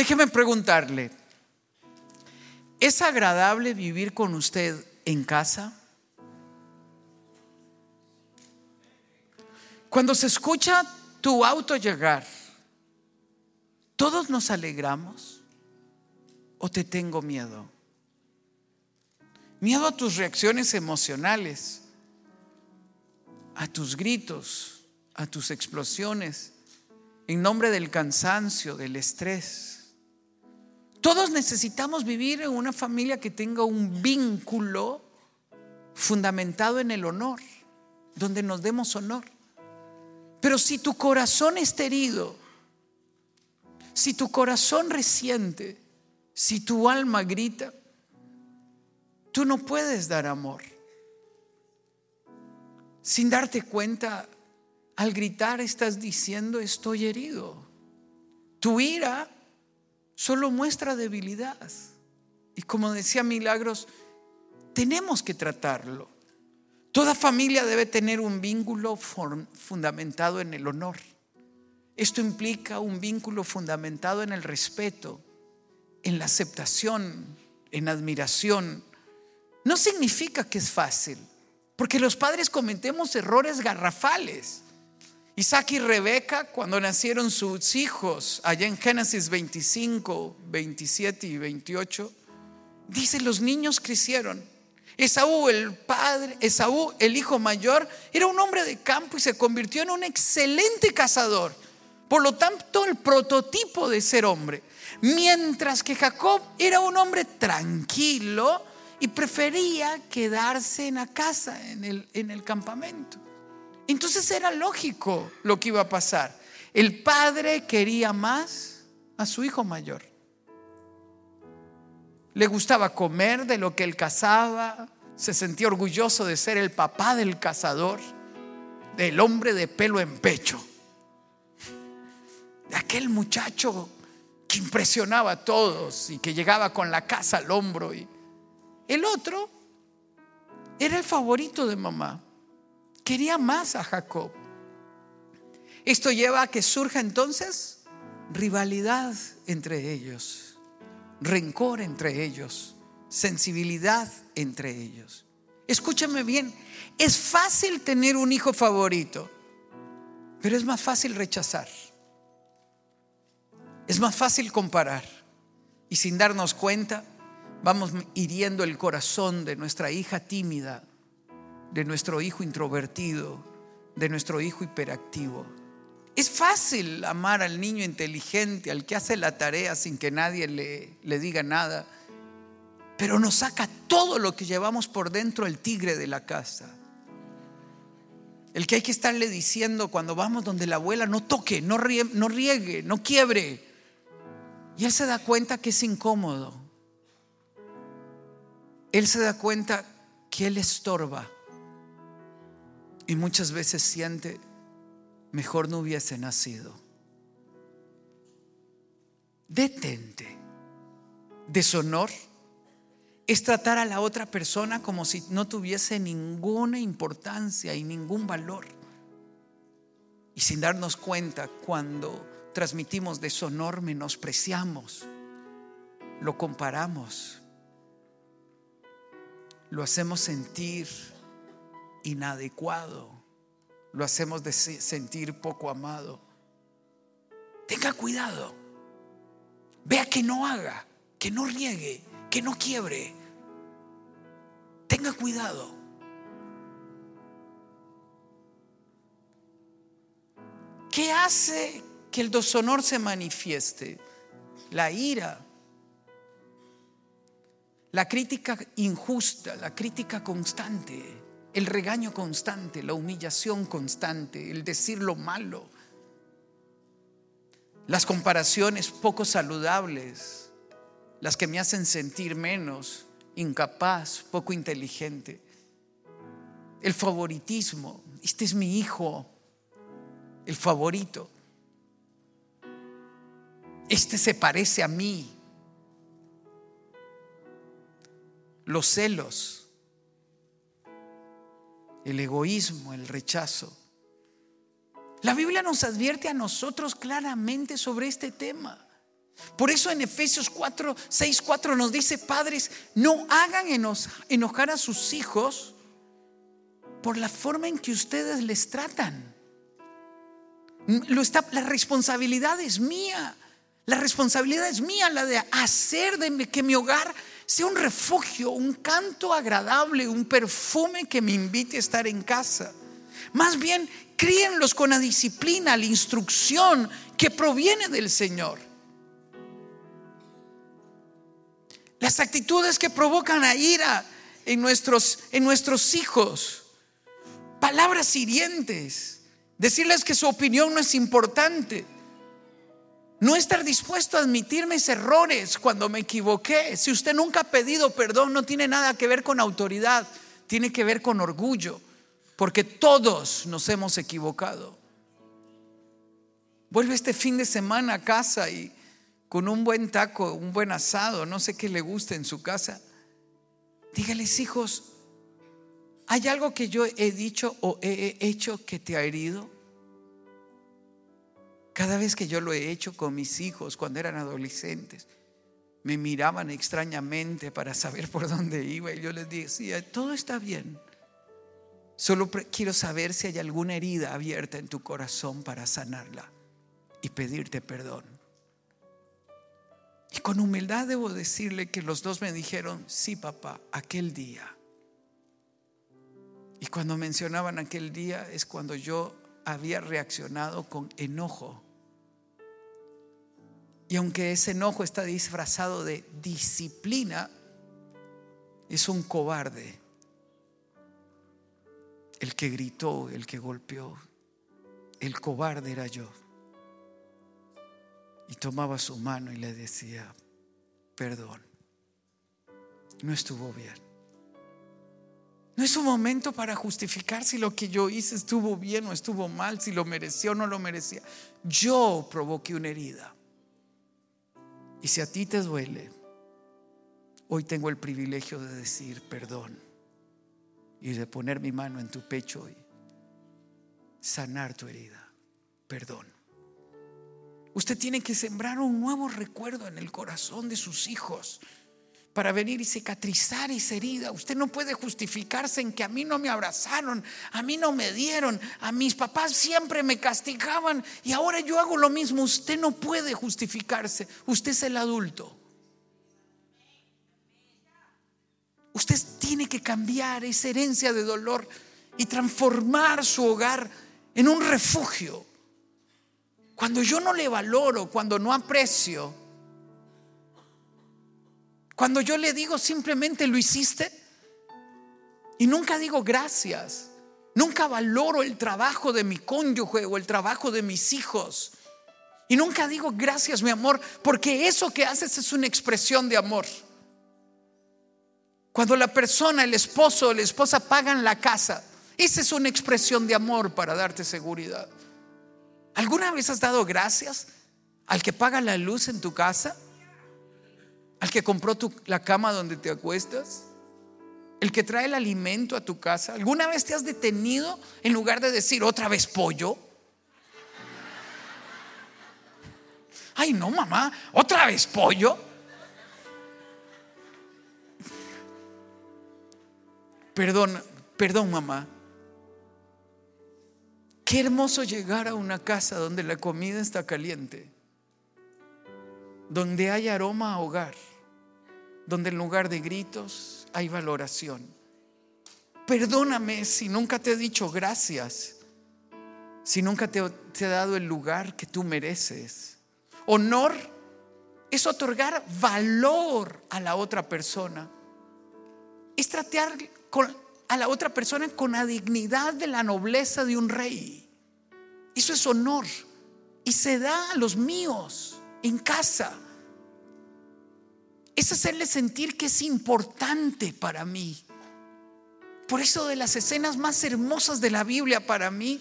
Déjeme preguntarle, ¿es agradable vivir con usted en casa? Cuando se escucha tu auto llegar, ¿todos nos alegramos o te tengo miedo? Miedo a tus reacciones emocionales, a tus gritos, a tus explosiones, en nombre del cansancio, del estrés. Todos necesitamos vivir en una familia que tenga un vínculo fundamentado en el honor, donde nos demos honor. Pero si tu corazón está herido, si tu corazón resiente, si tu alma grita, tú no puedes dar amor. Sin darte cuenta, al gritar estás diciendo estoy herido. Tu ira solo muestra debilidad. Y como decía Milagros, tenemos que tratarlo. Toda familia debe tener un vínculo fundamentado en el honor. Esto implica un vínculo fundamentado en el respeto, en la aceptación, en admiración. No significa que es fácil, porque los padres cometemos errores garrafales. Isaac y Rebeca, cuando nacieron sus hijos, allá en Génesis 25, 27 y 28, dice, los niños crecieron Esaú, el padre, Esaú, el hijo mayor, era un hombre de campo y se convirtió en un excelente cazador. Por lo tanto, el prototipo de ser hombre. Mientras que Jacob era un hombre tranquilo y prefería quedarse en la casa, en el, en el campamento. Entonces era lógico lo que iba a pasar. El padre quería más a su hijo mayor. Le gustaba comer de lo que él cazaba, se sentía orgulloso de ser el papá del cazador, del hombre de pelo en pecho, de aquel muchacho que impresionaba a todos y que llegaba con la casa al hombro. Y el otro era el favorito de mamá, quería más a Jacob. Esto lleva a que surja entonces rivalidad entre ellos rencor entre ellos, sensibilidad entre ellos. Escúchame bien, es fácil tener un hijo favorito, pero es más fácil rechazar. Es más fácil comparar. Y sin darnos cuenta, vamos hiriendo el corazón de nuestra hija tímida, de nuestro hijo introvertido, de nuestro hijo hiperactivo. Es fácil amar al niño inteligente, al que hace la tarea sin que nadie le, le diga nada, pero nos saca todo lo que llevamos por dentro el tigre de la casa. El que hay que estarle diciendo cuando vamos donde la abuela, no toque, no riegue, no, riegue, no quiebre. Y él se da cuenta que es incómodo. Él se da cuenta que él estorba. Y muchas veces siente, mejor no hubiese nacido. Detente. Deshonor es tratar a la otra persona como si no tuviese ninguna importancia y ningún valor. Y sin darnos cuenta, cuando transmitimos deshonor, menospreciamos, lo comparamos, lo hacemos sentir inadecuado lo hacemos de sentir poco amado. Tenga cuidado. Vea que no haga, que no riegue, que no quiebre. Tenga cuidado. ¿Qué hace que el deshonor se manifieste? La ira, la crítica injusta, la crítica constante el regaño constante, la humillación constante, el decir lo malo, las comparaciones poco saludables, las que me hacen sentir menos, incapaz, poco inteligente, el favoritismo, este es mi hijo, el favorito, este se parece a mí, los celos, el egoísmo, el rechazo. La Biblia nos advierte a nosotros claramente sobre este tema. Por eso en Efesios 4, 6, 4 nos dice, padres, no hagan enojar a sus hijos por la forma en que ustedes les tratan. Lo está, la responsabilidad es mía. La responsabilidad es mía, la de hacer de que mi hogar sea un refugio, un canto agradable, un perfume que me invite a estar en casa. Más bien, críenlos con la disciplina, la instrucción que proviene del Señor. Las actitudes que provocan a ira en nuestros, en nuestros hijos. Palabras hirientes. Decirles que su opinión no es importante no estar dispuesto a admitir mis errores cuando me equivoqué. Si usted nunca ha pedido perdón, no tiene nada que ver con autoridad, tiene que ver con orgullo, porque todos nos hemos equivocado. Vuelve este fin de semana a casa y con un buen taco, un buen asado, no sé qué le guste en su casa. Dígales, hijos, ¿hay algo que yo he dicho o he hecho que te ha herido? Cada vez que yo lo he hecho con mis hijos cuando eran adolescentes, me miraban extrañamente para saber por dónde iba y yo les decía, todo está bien. Solo quiero saber si hay alguna herida abierta en tu corazón para sanarla y pedirte perdón. Y con humildad debo decirle que los dos me dijeron, sí papá, aquel día. Y cuando mencionaban aquel día es cuando yo había reaccionado con enojo y aunque ese enojo está disfrazado de disciplina, es un cobarde. El que gritó, el que golpeó, el cobarde era yo. Y tomaba su mano y le decía, perdón, no estuvo bien. No es un momento para justificar si lo que yo hice estuvo bien o estuvo mal, si lo mereció o no lo merecía. Yo provoqué una herida. Y si a ti te duele, hoy tengo el privilegio de decir perdón y de poner mi mano en tu pecho y sanar tu herida. Perdón. Usted tiene que sembrar un nuevo recuerdo en el corazón de sus hijos para venir y cicatrizar esa herida. Usted no puede justificarse en que a mí no me abrazaron, a mí no me dieron, a mis papás siempre me castigaban y ahora yo hago lo mismo. Usted no puede justificarse. Usted es el adulto. Usted tiene que cambiar esa herencia de dolor y transformar su hogar en un refugio. Cuando yo no le valoro, cuando no aprecio, cuando yo le digo simplemente lo hiciste y nunca digo gracias, nunca valoro el trabajo de mi cónyuge o el trabajo de mis hijos. Y nunca digo gracias, mi amor, porque eso que haces es una expresión de amor. Cuando la persona, el esposo o la esposa pagan la casa, esa es una expresión de amor para darte seguridad. ¿Alguna vez has dado gracias al que paga la luz en tu casa? Al que compró la cama donde te acuestas, el que trae el alimento a tu casa. ¿Alguna vez te has detenido en lugar de decir otra vez pollo? Ay, no, mamá, otra vez pollo. Perdón, perdón, mamá. Qué hermoso llegar a una casa donde la comida está caliente, donde hay aroma a hogar donde en lugar de gritos hay valoración. Perdóname si nunca te he dicho gracias, si nunca te, he dado el lugar que tú mereces. Honor es otorgar valor a la otra persona. Es tratar a la otra persona con la dignidad de la nobleza de un rey. Eso es honor. Y se da a los míos en casa es hacerle sentir que es importante para mí. Por eso de las escenas más hermosas de la Biblia para mí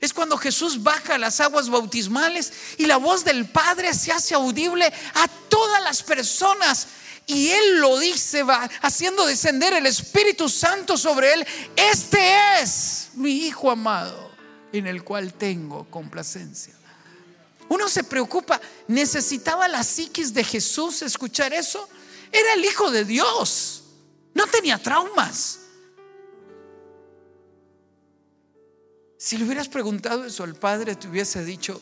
es cuando Jesús baja las aguas bautismales y la voz del Padre se hace audible a todas las personas. Y Él lo dice, va haciendo descender el Espíritu Santo sobre Él. Este es mi Hijo amado en el cual tengo complacencia. Uno se preocupa, necesitaba la psiquis de Jesús escuchar eso. Era el Hijo de Dios, no tenía traumas. Si le hubieras preguntado eso al Padre, te hubiese dicho,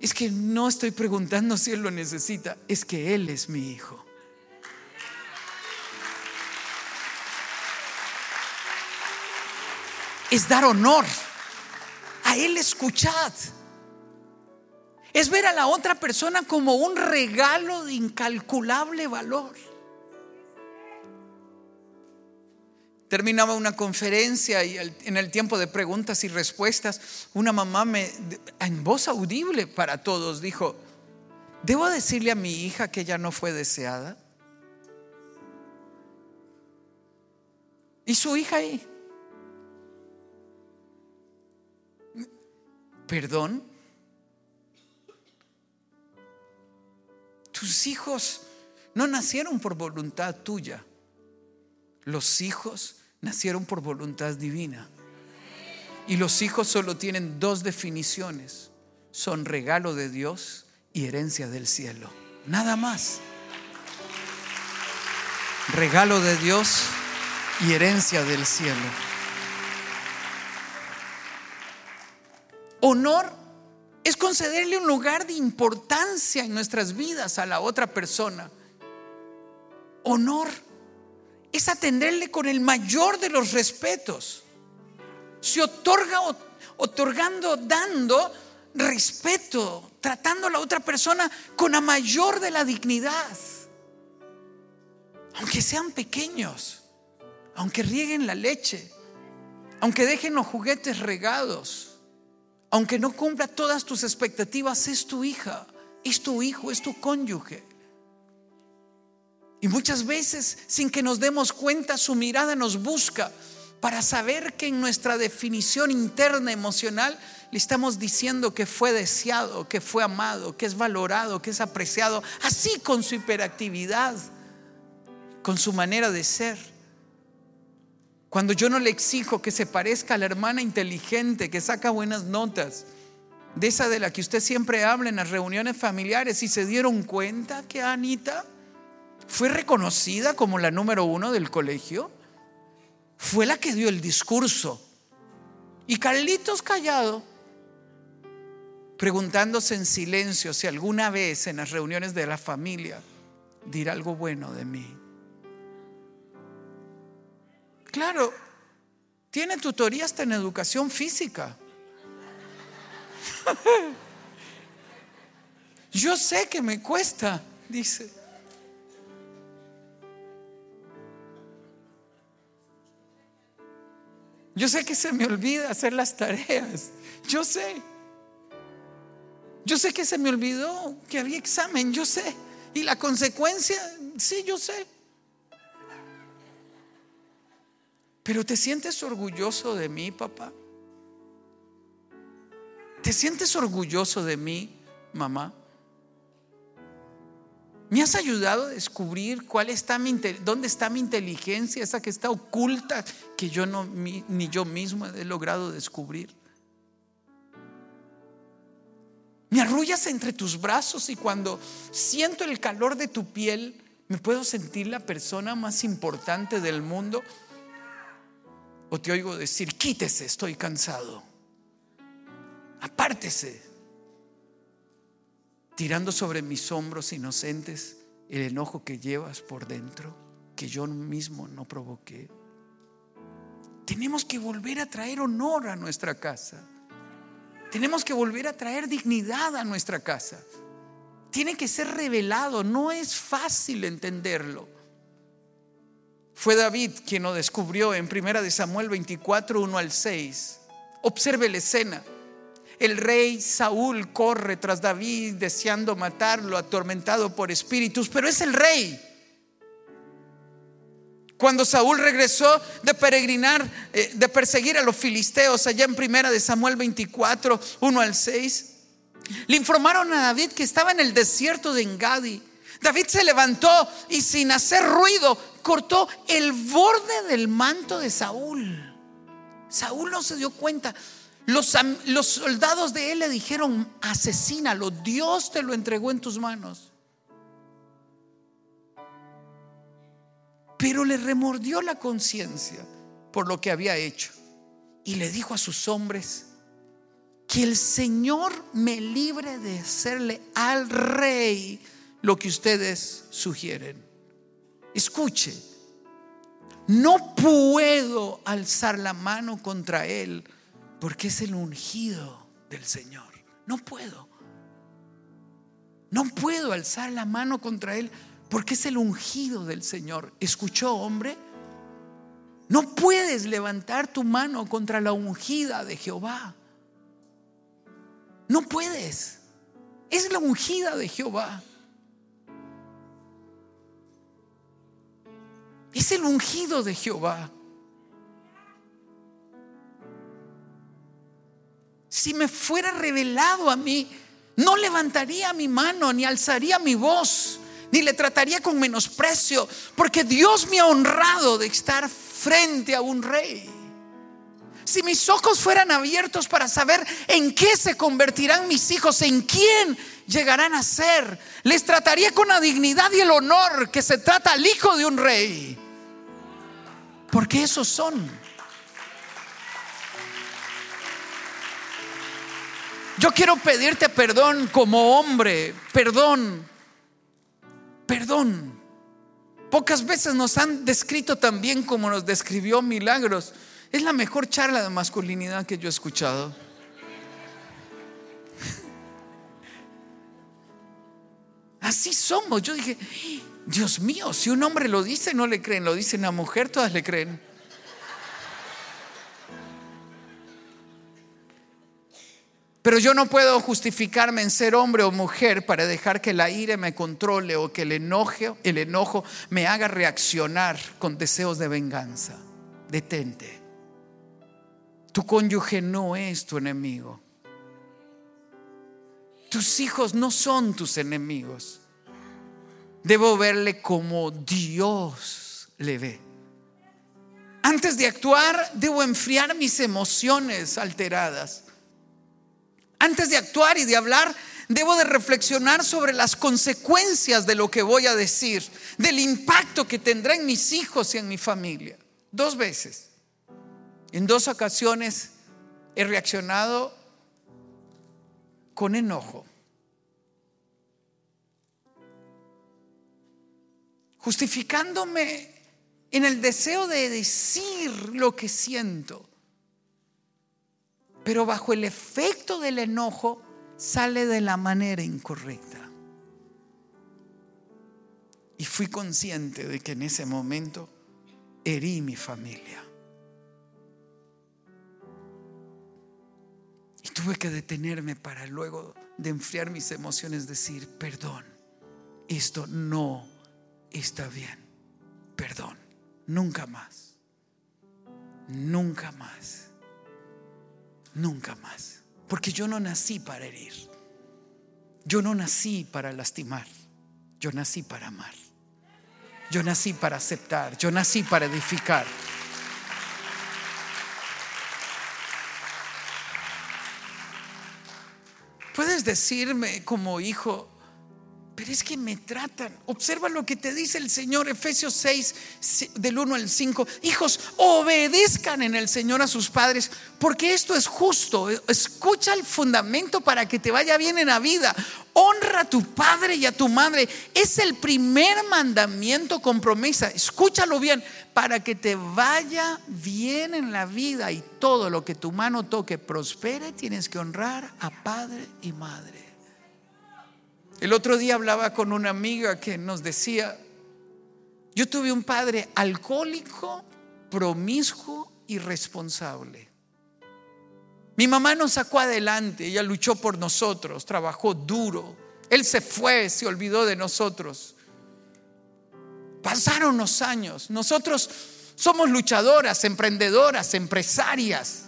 es que no estoy preguntando si Él lo necesita, es que Él es mi Hijo. Es dar honor. A Él escuchad. Es ver a la otra persona como un regalo de incalculable valor. Terminaba una conferencia y en el tiempo de preguntas y respuestas, una mamá me, en voz audible para todos, dijo, ¿debo decirle a mi hija que ella no fue deseada? Y su hija ahí. ¿Perdón? Tus hijos no nacieron por voluntad tuya. Los hijos nacieron por voluntad divina. Y los hijos solo tienen dos definiciones. Son regalo de Dios y herencia del cielo. Nada más. Regalo de Dios y herencia del cielo. Honor es concederle un lugar de importancia en nuestras vidas a la otra persona. Honor es atenderle con el mayor de los respetos. Se otorga otorgando, dando respeto, tratando a la otra persona con la mayor de la dignidad. Aunque sean pequeños, aunque rieguen la leche, aunque dejen los juguetes regados, aunque no cumpla todas tus expectativas, es tu hija, es tu hijo, es tu cónyuge. Y muchas veces, sin que nos demos cuenta, su mirada nos busca para saber que en nuestra definición interna emocional le estamos diciendo que fue deseado, que fue amado, que es valorado, que es apreciado, así con su hiperactividad, con su manera de ser. Cuando yo no le exijo que se parezca a la hermana inteligente que saca buenas notas, de esa de la que usted siempre habla en las reuniones familiares, y se dieron cuenta que Anita fue reconocida como la número uno del colegio, fue la que dio el discurso. Y Carlitos callado, preguntándose en silencio si alguna vez en las reuniones de la familia dirá algo bueno de mí. Claro, tiene tutoría hasta en educación física. Yo sé que me cuesta, dice. Yo sé que se me olvida hacer las tareas. Yo sé. Yo sé que se me olvidó que había examen. Yo sé. Y la consecuencia, sí, yo sé. Pero ¿te sientes orgulloso de mí, papá? ¿Te sientes orgulloso de mí, mamá? ¿Me has ayudado a descubrir cuál está mi, dónde está mi inteligencia, esa que está oculta, que yo ni yo mismo he logrado descubrir? Me arrullas entre tus brazos y cuando siento el calor de tu piel, me puedo sentir la persona más importante del mundo. O te oigo decir, quítese, estoy cansado. Apártese tirando sobre mis hombros inocentes el enojo que llevas por dentro, que yo mismo no provoqué. Tenemos que volver a traer honor a nuestra casa. Tenemos que volver a traer dignidad a nuestra casa. Tiene que ser revelado, no es fácil entenderlo. Fue David quien lo descubrió en 1 Samuel 24, 1 al 6. Observe la escena. El rey Saúl corre tras David deseando matarlo, atormentado por espíritus, pero es el rey. Cuando Saúl regresó de peregrinar, eh, de perseguir a los filisteos allá en primera de Samuel 24, 1 al 6, le informaron a David que estaba en el desierto de Engadi. David se levantó y sin hacer ruido cortó el borde del manto de Saúl. Saúl no se dio cuenta Los, soldados de él le dijeron, asesínalo, Dios te lo entregó en tus manos. Pero le remordió la conciencia por lo que había hecho y le dijo a sus hombres, que el Señor me libre de hacerle al rey lo que ustedes sugieren. Escuche, no puedo alzar la mano contra él porque es el ungido del Señor. No puedo. No puedo alzar la mano contra él porque es el ungido del Señor. ¿Escuchó, hombre? No puedes levantar tu mano contra la ungida de Jehová. No puedes. Es la ungida de Jehová. Es el ungido de Jehová. Si me fuera revelado a mí, no levantaría mi mano, ni alzaría mi voz, ni le trataría con menosprecio, porque Dios me ha honrado de estar frente a un rey si mis ojos fueran abiertos para saber en qué se convertirán mis hijos, en quién llegarán a ser, les trataría con la dignidad y el honor que se trata al hijo de un rey. Porque esos son. Yo quiero pedirte perdón como hombre, perdón, perdón. Pocas veces nos han descrito tan bien como nos describió Milagros. Es la mejor charla de masculinidad que yo he escuchado. Así somos. Yo dije, Dios mío, si un hombre lo dice, no le creen. Lo dice una mujer, todas le creen. Pero yo no puedo justificarme en ser hombre o mujer para dejar que la ira me controle o que el enojo, el enojo me haga reaccionar con deseos de venganza. Detente. Tu cónyuge no es tu enemigo. Tus hijos no son tus enemigos. Debo verle como Dios le ve. Antes de actuar, debo enfriar mis emociones alteradas. Antes de actuar y de hablar, debo de reflexionar sobre las consecuencias de lo que voy a decir, del impacto que tendrá en mis hijos y en mi familia. Dos veces. En dos ocasiones he reaccionado con enojo, justificándome en el deseo de decir lo que siento, pero bajo el efecto del enojo sale de la manera incorrecta. Y fui consciente de que en ese momento herí mi familia. Tuve que detenerme para luego de enfriar mis emociones decir, perdón, esto no está bien. Perdón, nunca más. Nunca más. Nunca más. Porque yo no nací para herir. Yo no nací para lastimar. Yo nací para amar. Yo nací para aceptar. Yo nací para edificar. Puedes decirme como hijo, pero es que me tratan. Observa lo que te dice el Señor, Efesios 6, del 1 al 5. Hijos, obedezcan en el Señor a sus padres, porque esto es justo. Escucha el fundamento para que te vaya bien en la vida. Honra a tu padre y a tu madre. Es el primer mandamiento con promesa. Escúchalo bien, para que te vaya bien en la vida y todo lo que tu mano toque prospere, tienes que honrar a padre y madre. El otro día hablaba con una amiga que nos decía, yo tuve un padre alcohólico, promiscuo y responsable. Mi mamá nos sacó adelante, ella luchó por nosotros, trabajó duro. Él se fue, se olvidó de nosotros. Pasaron los años, nosotros somos luchadoras, emprendedoras, empresarias.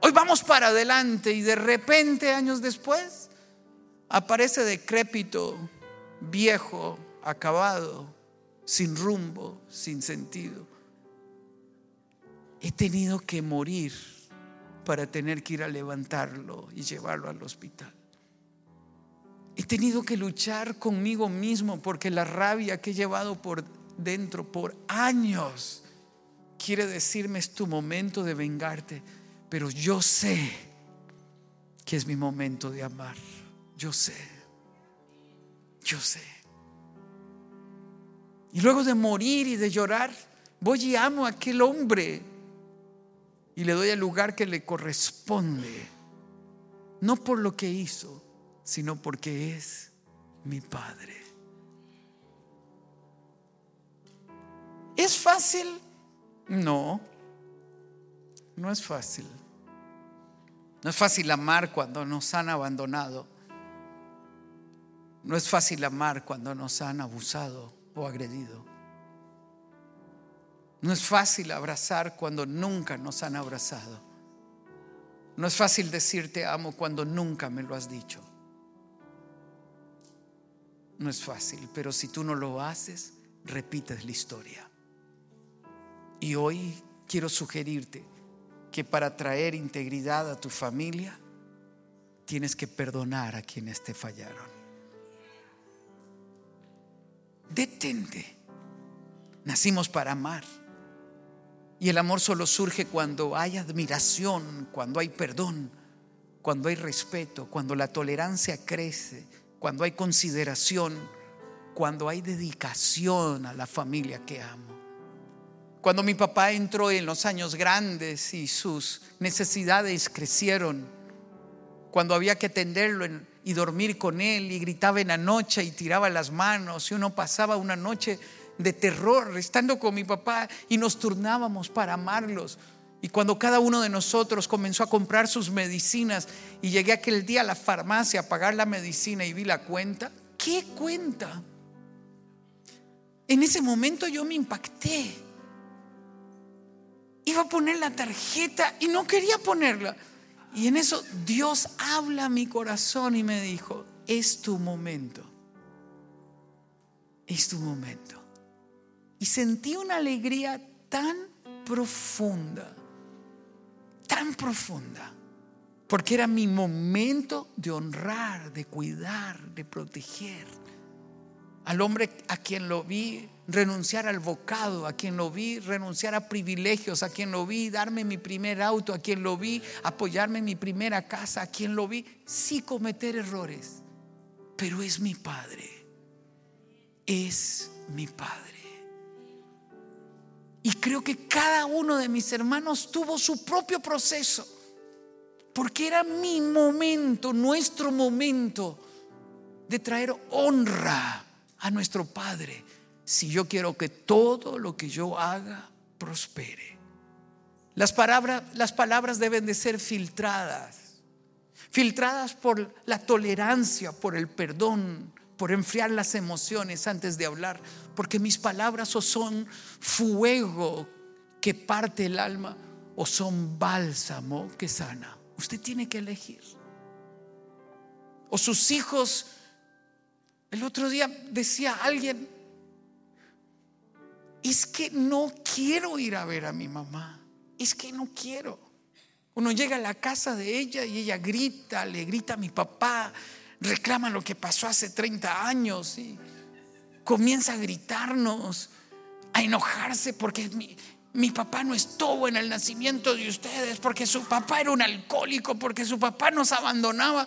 Hoy vamos para adelante y de repente, años después, aparece decrépito, viejo, acabado, sin rumbo, sin sentido. He tenido que morir para tener que ir a levantarlo y llevarlo al hospital. He tenido que luchar conmigo mismo porque la rabia que he llevado por dentro por años quiere decirme es tu momento de vengarte, pero yo sé que es mi momento de amar. Yo sé, yo sé. Y luego de morir y de llorar, voy y amo a aquel hombre y le doy el lugar que le corresponde, no por lo que hizo, sino porque es mi Padre. ¿Es fácil? No, no es fácil. No es fácil amar cuando nos han abandonado. No es fácil amar cuando nos han abusado o agredido. No es fácil abrazar cuando nunca nos han abrazado. No es fácil decirte amo cuando nunca me lo has dicho. No es fácil, pero si tú no lo haces, repites la historia. Y hoy quiero sugerirte que para traer integridad a tu familia, tienes que perdonar a quienes te fallaron. Detente. Nacimos para amar. Y el amor solo surge cuando hay admiración, cuando hay perdón, cuando hay respeto, cuando la tolerancia crece, cuando hay consideración, cuando hay dedicación a la familia que amo. Cuando mi papá entró en los años grandes y sus necesidades crecieron, cuando había que atenderlo y dormir con él y gritaba en la noche y tiraba las manos y uno pasaba una noche de terror estando con mi papá y nos turnábamos para amarlos. Y cuando cada uno de nosotros comenzó a comprar sus medicinas y llegué aquel día a la farmacia a pagar la medicina y vi la cuenta, ¿qué cuenta? En ese momento yo me impacté. Iba a poner la tarjeta y no quería ponerla. Y en eso Dios habla a mi corazón y me dijo, es tu momento. Es tu momento. Y sentí una alegría tan profunda, tan profunda, porque era mi momento de honrar, de cuidar, de proteger. Al hombre a quien lo vi renunciar al bocado, a quien lo vi renunciar a privilegios, a quien lo vi darme mi primer auto, a quien lo vi apoyarme en mi primera casa, a quien lo vi sí cometer errores, pero es mi Padre, es mi Padre. Y creo que cada uno de mis hermanos tuvo su propio proceso, porque era mi momento, nuestro momento de traer honra a nuestro Padre, si yo quiero que todo lo que yo haga prospere. Las palabras, las palabras deben de ser filtradas, filtradas por la tolerancia, por el perdón, por enfriar las emociones antes de hablar, porque mis palabras o son fuego que parte el alma o son bálsamo que sana. Usted tiene que elegir. O sus hijos, el otro día decía alguien, es que no quiero ir a ver a mi mamá, es que no quiero. Uno llega a la casa de ella y ella grita, le grita a mi papá, reclama lo que pasó hace 30 años y comienza a gritarnos, a enojarse porque mi, mi papá no estuvo en el nacimiento de ustedes, porque su papá era un alcohólico, porque su papá nos abandonaba.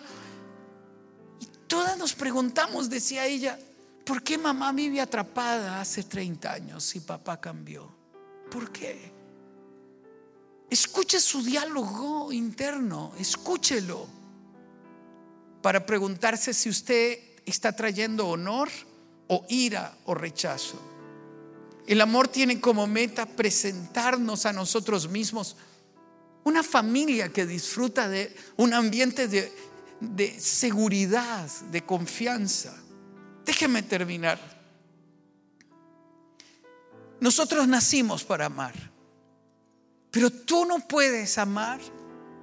Y todas nos preguntamos, decía ella, ¿por qué mamá vive atrapada hace 30 años si papá cambió? ¿Por qué? Escuche su diálogo interno, escúchelo para preguntarse si usted está trayendo honor o ira o rechazo. El amor tiene como meta presentarnos a nosotros mismos una familia que disfruta de un ambiente de seguridad, de confianza. Déjeme terminar. Nosotros nacimos para amar, pero tú no puedes amar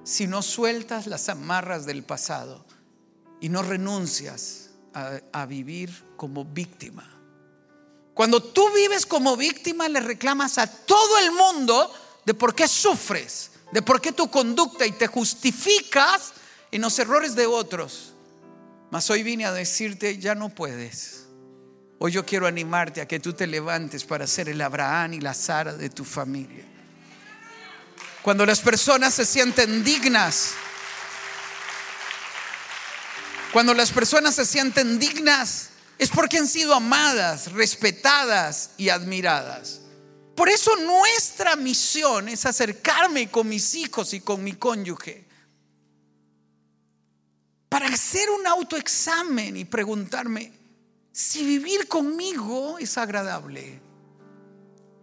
si no sueltas las amarras del pasado y no renuncias a, vivir como víctima. Cuando tú vives como víctima, le reclamas a todo el mundo de por qué sufres. de por qué tu conducta y te justificas en los errores de otros. Mas hoy vine a decirte, ya no puedes. Hoy yo quiero animarte a que tú te levantes para ser el Abraham y la Sara de tu familia. Cuando las personas se sienten dignas, cuando las personas se sienten dignas, es porque han sido amadas, respetadas y admiradas. Por eso nuestra misión es acercarme con mis hijos y con mi cónyuge para hacer un autoexamen y preguntarme si vivir conmigo es agradable.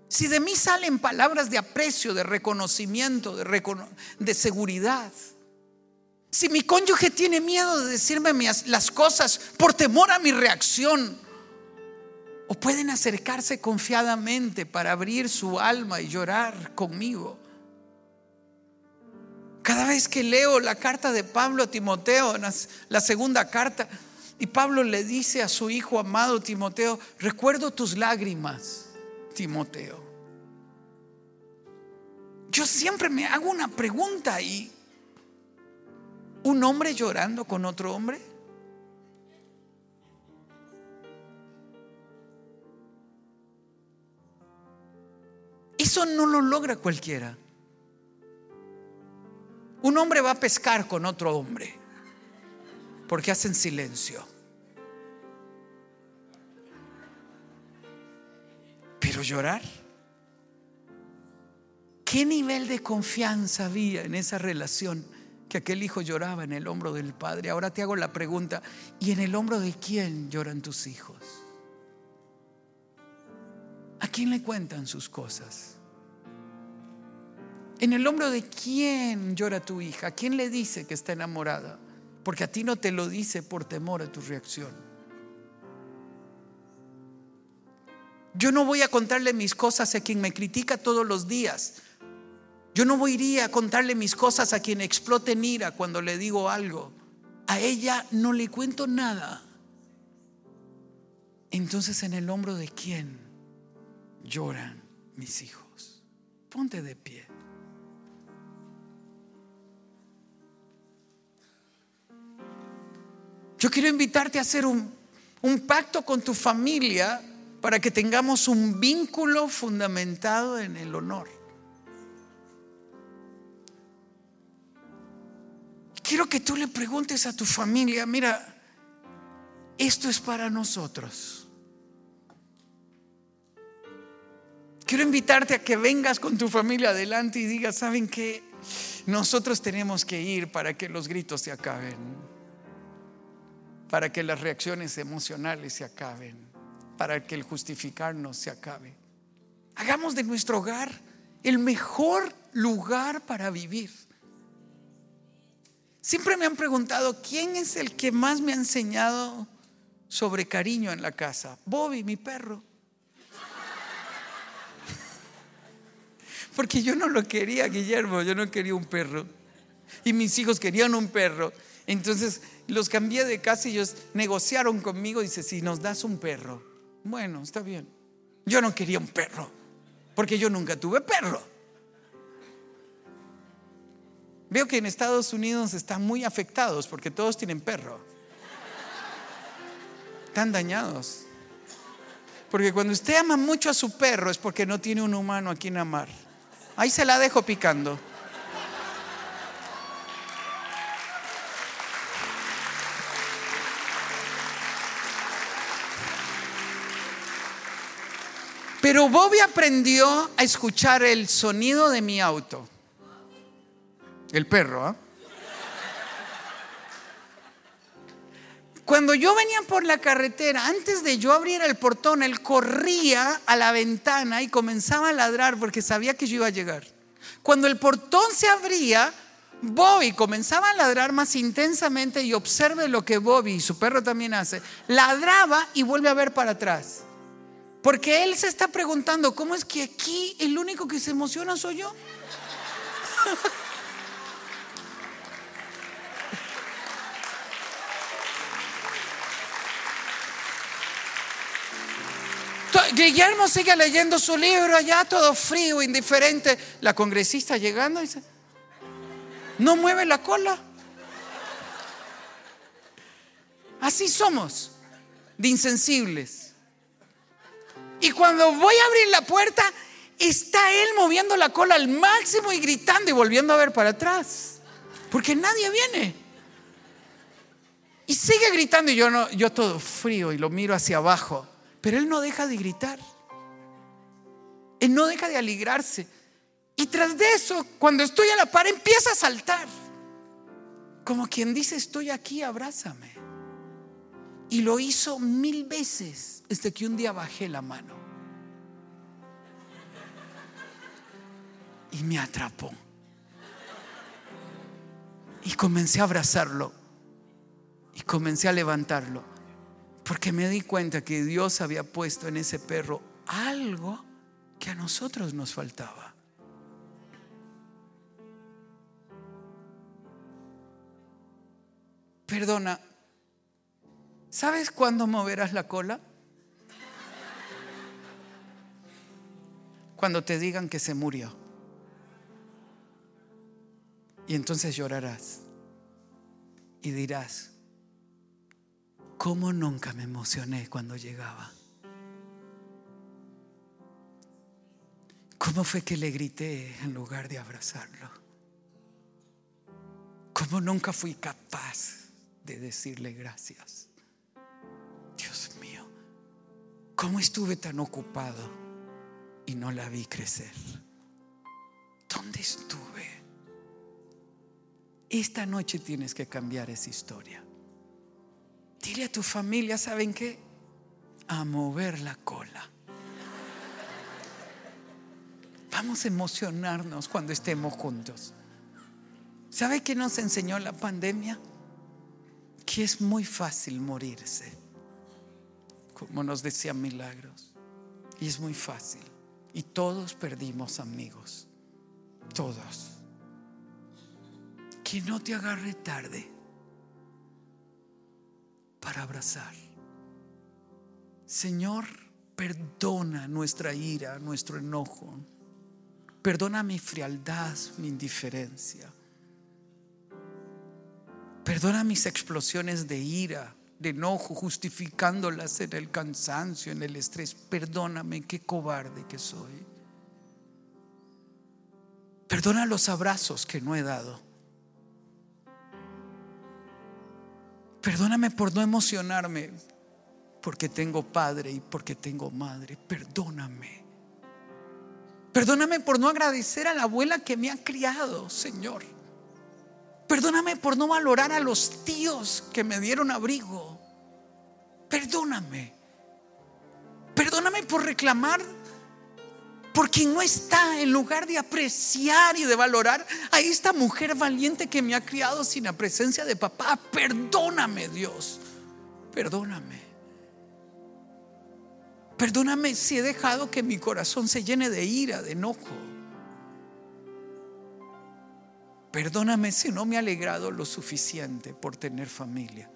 Si de mí salen palabras de aprecio, de reconocimiento, de, seguridad. Si mi cónyuge tiene miedo de decirme las cosas por temor a mi reacción. O pueden acercarse confiadamente para abrir su alma y llorar conmigo. Cada vez que leo la carta de Pablo a Timoteo, la segunda carta, y Pablo le dice a su hijo amado Timoteo, recuerdo tus lágrimas, Timoteo. Yo siempre me hago una pregunta ahí. ¿Un hombre llorando con otro hombre? Eso no lo logra cualquiera. Un hombre va a pescar con otro hombre porque hacen silencio. Pero llorar. ¿Qué nivel de confianza había en esa relación que aquel hijo lloraba en el hombro del padre? Ahora te hago la pregunta, ¿y en el hombro de quién lloran tus hijos? ¿A quién le cuentan sus cosas? ¿En el hombro de quién llora tu hija? ¿A quién le dice que está enamorada? Porque a ti no te lo dice por temor a tu reacción. Yo no voy a contarle mis cosas a quien me critica todos los días. Yo no voy a ir a contarle mis cosas a quien explote en ira cuando le digo algo. A ella no le cuento nada. Entonces en el hombro de quién lloran mis hijos. Ponte de pie. Yo quiero invitarte a hacer un, pacto con tu familia para que tengamos un vínculo fundamentado en el honor. Quiero que tú le preguntes a tu familia, mira, esto es para nosotros. Quiero invitarte a que vengas con tu familia adelante y digas, ¿saben qué? Nosotros tenemos que ir para que los gritos se acaben para que las reacciones emocionales se acaben, para que el justificarnos se acabe. Hagamos de nuestro hogar el mejor lugar para vivir. Siempre me han preguntado, ¿quién es el que más me ha enseñado sobre cariño en la casa? Bobby, mi perro. Porque yo no lo quería, Guillermo, yo no quería un perro. Y mis hijos querían un perro. Entonces los cambié de casa y ellos negociaron conmigo. Dice, si nos das un perro. Bueno, está bien. Yo no quería un perro, porque yo nunca tuve perro. Veo que en Estados Unidos están muy afectados porque todos tienen perro. Están dañados. Porque cuando usted ama mucho a su perro es porque no tiene un humano a quien amar. Ahí se la dejo picando. Pero Bobby aprendió a escuchar el sonido de mi auto. El perro, ¿ah? Cuando yo venía por la carretera, antes de yo abrir el portón, él corría a la ventana y comenzaba a ladrar porque sabía que yo iba a llegar. Cuando el portón se abría, Bobby comenzaba a ladrar más intensamente y observe lo que Bobby y su perro también hace. Ladraba y vuelve a ver para atrás. Porque él se está preguntando, ¿cómo es que aquí el único que se emociona soy yo? Guillermo sigue leyendo su libro allá, todo frío, indiferente. La congresista llegando dice, no mueve la cola. Así somos, de insensibles. Y cuando voy a abrir la puerta, está él moviendo la cola al máximo y gritando y volviendo a ver para atrás. Porque nadie viene. Y sigue gritando y yo no, yo todo frío y lo miro hacia abajo. Pero él no deja de gritar. Él no deja de alegrarse. Y tras de eso, cuando estoy a la par, empieza a saltar. Como quien dice, estoy aquí, abrázame. Y lo hizo mil veces desde que un día bajé la mano. Y me atrapó. Y comencé a abrazarlo. Y comencé a levantarlo. Porque me di cuenta que Dios había puesto en ese perro algo que a nosotros nos faltaba. Perdona, ¿sabes cuándo moverás la cola? Cuando te digan que se murió. Y entonces llorarás y dirás, ¿cómo nunca me emocioné cuando llegaba? ¿Cómo fue que le grité en lugar de abrazarlo? ¿Cómo nunca fui capaz de decirle gracias? Mío, ¿cómo estuve tan ocupado y no la vi crecer? ¿Dónde estuve? Esta noche tienes que cambiar esa historia. Dile a tu familia, ¿saben qué? A mover la cola. Vamos a emocionarnos cuando estemos juntos. ¿Sabe qué nos enseñó la pandemia? Que es muy fácil morirse, como nos decía Milagros. Y es muy fácil. Y todos perdimos amigos. Todos. Que no te agarre tarde para abrazar. Señor, perdona nuestra ira, nuestro enojo Perdona mi frialdad, mi indiferencia. Perdona mis explosiones de ira, de enojo, justificándolas en el cansancio, en el estrés. Perdóname, qué cobarde que soy. Perdona los abrazos que no he dado. Perdóname por no emocionarme porque tengo padre y porque tengo madre. Perdóname. Perdóname por no agradecer a la abuela que me ha criado, Señor. Perdóname por no valorar a los tíos que me dieron abrigo. Perdóname. Perdóname por reclamar por quien no está en lugar de apreciar y de valorar a esta mujer valiente que me ha criado sin la presencia de papá. Perdóname, Dios. Perdóname. Perdóname si he dejado que mi corazón se llene de ira, de enojo. Perdóname si no me he alegrado lo suficiente por tener familia.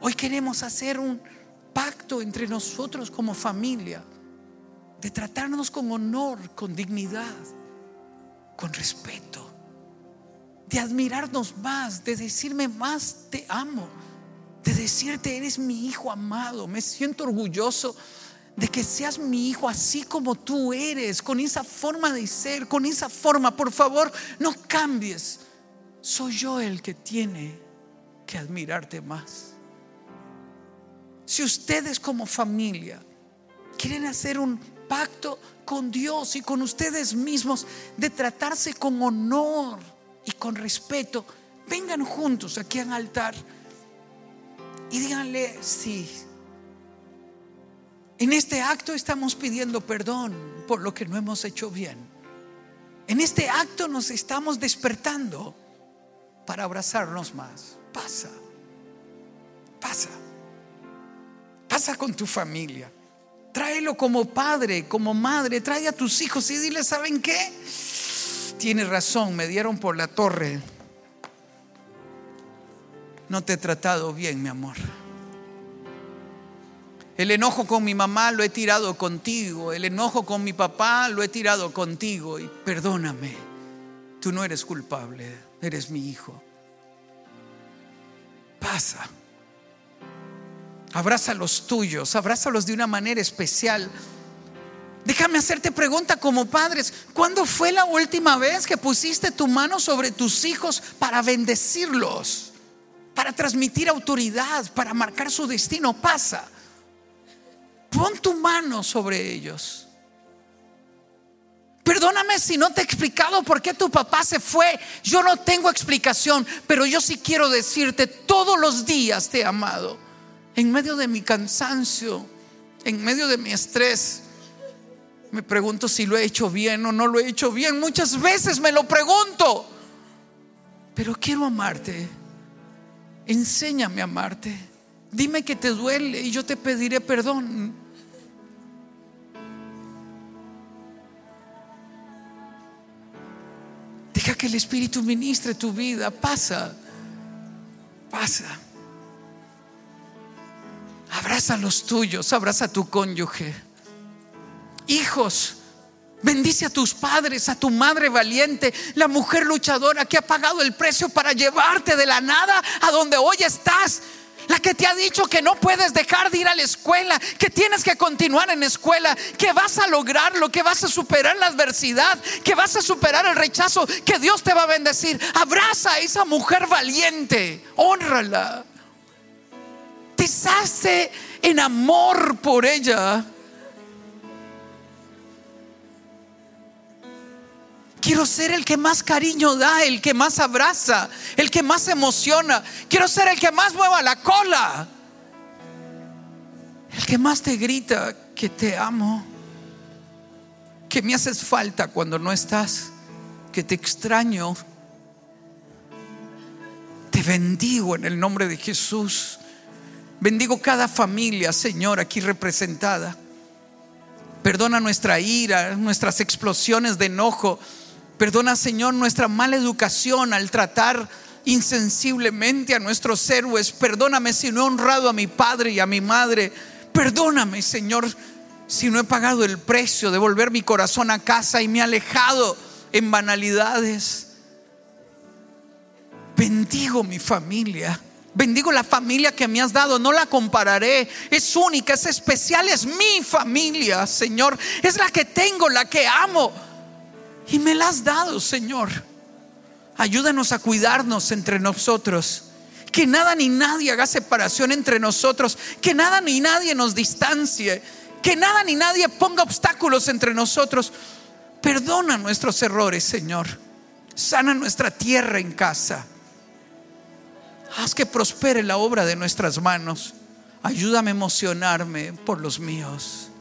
Hoy queremos hacer un pacto entre nosotros como familia de tratarnos con honor, con dignidad, con respeto, de admirarnos más, de decirme más te amo de decirte, eres mi hijo amado, me siento orgulloso de que seas mi hijo así como tú eres, con esa forma de ser, con esa forma. Por favor, no cambies. Soy yo el que tiene que admirarte más. Si ustedes como familia quieren hacer un pacto con Dios y con ustedes mismos de tratarse con honor y con respeto, vengan juntos aquí al altar y díganle, sí. En este acto estamos pidiendo perdón por lo que no hemos hecho bien. En este acto nos estamos despertando para abrazarnos más. Pasa, pasa, pasa con tu familia. Tráelo como padre, como madre. Trae a tus hijos y dile, ¿saben qué? Tienes razón, me dieron por la torre no te he tratado bien, mi amor. El enojo con mi mamá lo he tirado contigo. El enojo con mi papá lo he tirado contigo. Y perdóname. tú no eres culpable, eres mi hijo. Pasa. Abraza a los tuyos, abrázalos de una manera especial. Déjame hacerte pregunta como padres, ¿cuándo fue la última vez que pusiste tu mano sobre tus hijos para bendecirlos? Para transmitir autoridad, para marcar su destino. Pasa. Pon tu mano sobre ellos. Perdóname si no te he explicado por qué tu papá se fue. Yo no tengo explicación, pero yo sí quiero decirte, todos los días te he amado. En medio de mi cansancio, en medio de mi estrés, me pregunto si lo he hecho bien o no lo he hecho bien. Muchas veces me lo pregunto. Pero quiero amarte. Enséñame a amarte. Dime que te duele y yo te pediré perdón. Que el Espíritu ministre tu vida. Pasa. Pasa. Abraza a los tuyos. Abraza a tu cónyuge. Hijos. Bendice a tus padres, a tu madre valiente, la mujer luchadora que ha pagado el precio para llevarte de la nada a donde hoy estás. La que te ha dicho que no puedes dejar de ir a la escuela, que tienes que continuar en escuela, que vas a lograrlo, que vas a superar la adversidad, que vas a superar el rechazo, que Dios te va a bendecir. Abraza a esa mujer valiente, honrala. Deshace en amor por ella. Quiero ser el que más cariño da, el que más abraza, el que más emociona. Quiero ser el que más mueva la cola. El que más te grita que te amo. Que me haces falta cuando no estás. Que te extraño. Te bendigo en el nombre de Jesús. Bendigo cada familia, Señor, aquí representada. Perdona nuestra ira, nuestras explosiones de enojo Perdona, Señor, nuestra mala educación al tratar insensiblemente a nuestros héroes. Perdóname si no he honrado a mi padre y a mi madre. Perdóname, Señor, si no he pagado el precio de volver mi corazón a casa y me he alejado en banalidades. Bendigo mi familia. Bendigo la familia que me has dado, no la compararé. Es única, es especial, es mi familia, Señor. Es la que tengo, la que amo. Y me la has dado, Señor. Ayúdanos a cuidarnos entre nosotros. Que nada ni nadie haga separación entre nosotros. Que nada ni nadie nos distancie. Que nada ni nadie ponga obstáculos entre nosotros. Perdona nuestros errores, Señor. Sana nuestra tierra en casa. Haz que prospere la obra de nuestras manos. Ayúdame a emocionarme por los míos.